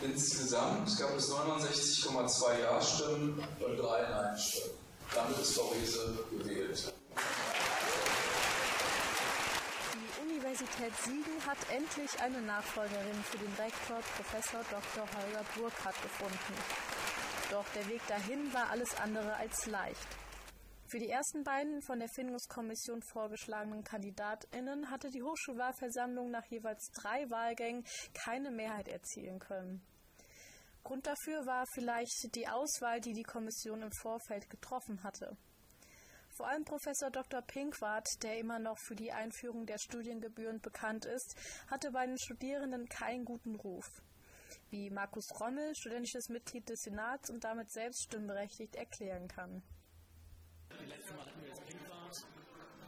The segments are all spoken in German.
Insgesamt gab es 69,2 Ja-Stimmen und 3 Nein-Stimmen. Damit ist Riese gewählt. Die Universität Siegen hat endlich eine Nachfolgerin für den Rektor Professor Dr. Holger Burkhardt gefunden. Doch der Weg dahin war alles andere als leicht. Für die ersten beiden von der Findungskommission vorgeschlagenen KandidatInnen hatte die Hochschulwahlversammlung nach jeweils drei Wahlgängen keine Mehrheit erzielen können. Grund dafür war vielleicht die Auswahl, die die Kommission im Vorfeld getroffen hatte. Vor allem Professor Dr. Pinkwart, der immer noch für die Einführung der Studiengebühren bekannt ist, hatte bei den Studierenden keinen guten Ruf. Wie Markus Rommel, studentisches Mitglied des Senats und damit selbst stimmberechtigt, erklären kann. Letztes Mal hatten wir jetzt Pinkwart,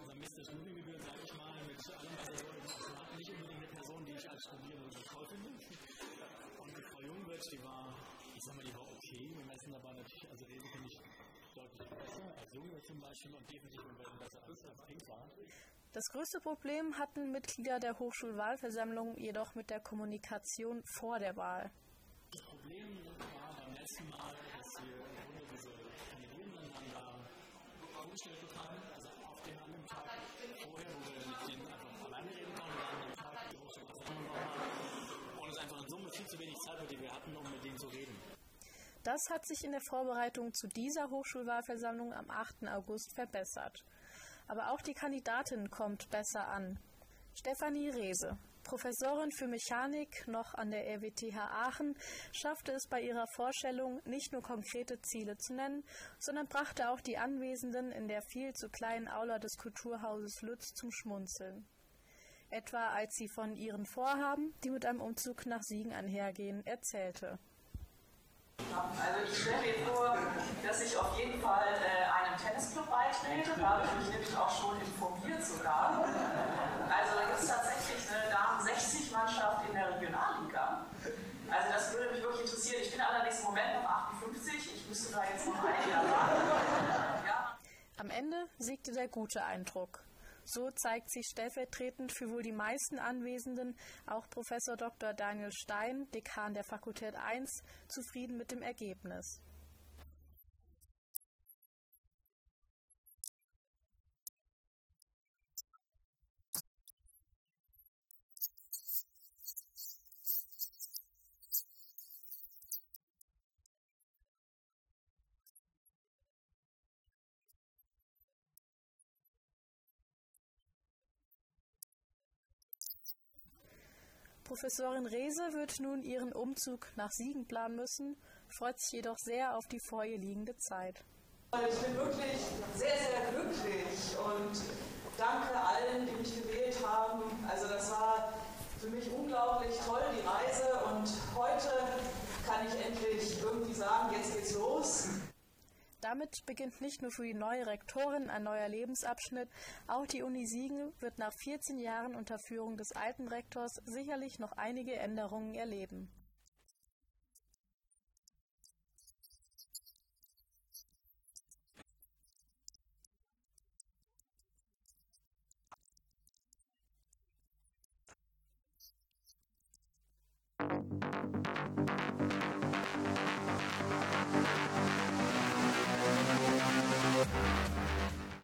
unser der Studiengebühren, sage ich mal, mit allem, was er so Senat nicht unbedingt eine Person, die ich als Studierende toll finde. Und die Frau Jungwirth, die war, ich sag mal, die war okay. Wir messen aber natürlich, also Rede finde ich deutlich besser als Jungwirth zum Beispiel und definitiv um Welten besser als, als Pinkwart. Das größte Problem hatten Mitglieder der Hochschulwahlversammlung jedoch mit der Kommunikation vor der Wahl. Das Problem war beim letzten Mal, dass wir im Grunde diese Kandidierenden dann da vorgestellt bekamen, also auf dem anderen Tag vorher, wo wir mit denen einfach alleine reden konnten, wir haben am Tag die Hochschulversammlung nochmal und es einfach in Summe viel zu wenig Zeit war, die wir hatten, um mit denen zu reden. Das hat sich in der Vorbereitung zu dieser Hochschulwahlversammlung am 8. August verbessert. Aber auch die Kandidatin kommt besser an. Stefanie Rehse, Professorin für Mechanik noch an der RWTH Aachen, schaffte es bei ihrer Vorstellung, nicht nur konkrete Ziele zu nennen, sondern brachte auch die Anwesenden in der viel zu kleinen Aula des Kulturhauses Lütz zum Schmunzeln. Etwa als sie von ihren Vorhaben, die mit einem Umzug nach Siegen einhergehen, erzählte. Also ich stelle mir vor, dass ich auf jeden Fall äh, einem Tennisclub beitrete. Da habe ich mich nämlich auch schon informiert sogar. Also da gibt es tatsächlich eine Damen-60-Mannschaft in der Regionalliga. Also das würde mich wirklich interessieren. Ich bin allerdings im Moment noch 58. Ich müsste da jetzt noch ein Jahr warten. Ja. Am Ende siegte der gute Eindruck. So zeigt sich stellvertretend für wohl die meisten Anwesenden auch Professor Dr. Daniel Stein, Dekan der Fakultät 1, zufrieden mit dem Ergebnis. Professorin Rehse wird nun ihren Umzug nach Siegen planen müssen, freut sich jedoch sehr auf die vor ihr liegende Zeit. Ich bin wirklich sehr, sehr glücklich und danke allen, die mich gewählt haben. Also das war für mich unglaublich toll, die Reise und heute kann ich endlich irgendwie sagen, jetzt geht's los. Damit beginnt nicht nur für die neue Rektorin ein neuer Lebensabschnitt, auch die Uni Siegen wird nach 14 Jahren unter Führung des alten Rektors sicherlich noch einige Änderungen erleben.